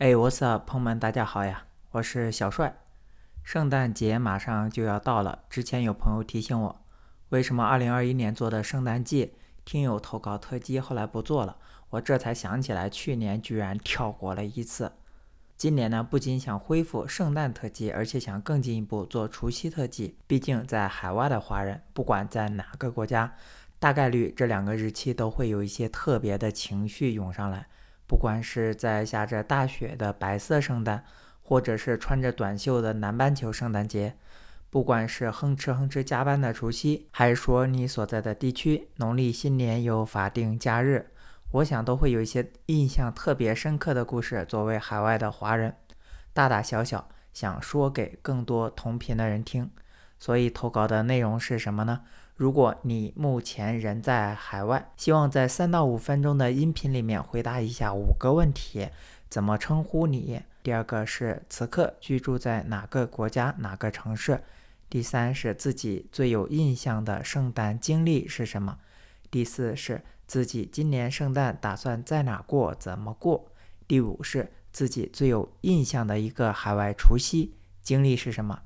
哎，What's up，朋友们，大家好呀，我是小帅。圣诞节马上就要到了，之前有朋友提醒我，为什么2021年做的圣诞季听友投稿特辑后来不做了？我这才想起来，去年居然跳过了一次。今年呢，不仅想恢复圣诞特辑，而且想更进一步做除夕特辑。毕竟在海外的华人，不管在哪个国家，大概率这两个日期都会有一些特别的情绪涌上来。不管是在下着大雪的白色圣诞，或者是穿着短袖的南半球圣诞节，不管是哼哧哼哧加班的除夕，还是说你所在的地区农历新年有法定假日，我想都会有一些印象特别深刻的故事。作为海外的华人，大大小小想说给更多同频的人听，所以投稿的内容是什么呢？如果你目前人在海外，希望在三到五分钟的音频里面回答一下五个问题：怎么称呼你？第二个是此刻居住在哪个国家、哪个城市？第三是自己最有印象的圣诞经历是什么？第四是自己今年圣诞打算在哪过、怎么过？第五是自己最有印象的一个海外除夕经历是什么？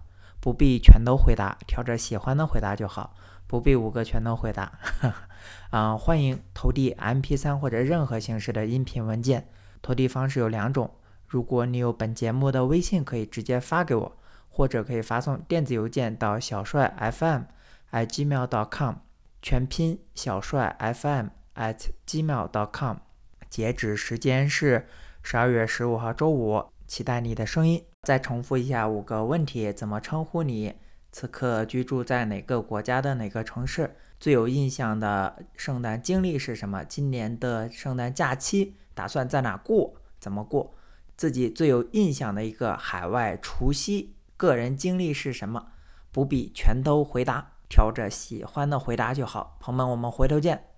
不必全都回答，挑着喜欢的回答就好。不必五个全都回答，啊，欢迎投递 MP3 或者任何形式的音频文件。投递方式有两种，如果你有本节目的微信，可以直接发给我，或者可以发送电子邮件到小帅 FM at gmail.com，全拼小帅 FM at gmail.com。截止时间是十二月十五号周五，期待你的声音。再重复一下五个问题，怎么称呼你？此刻居住在哪个国家的哪个城市？最有印象的圣诞经历是什么？今年的圣诞假期打算在哪过？怎么过？自己最有印象的一个海外除夕个人经历是什么？不必全都回答，挑着喜欢的回答就好。朋友们，我们回头见。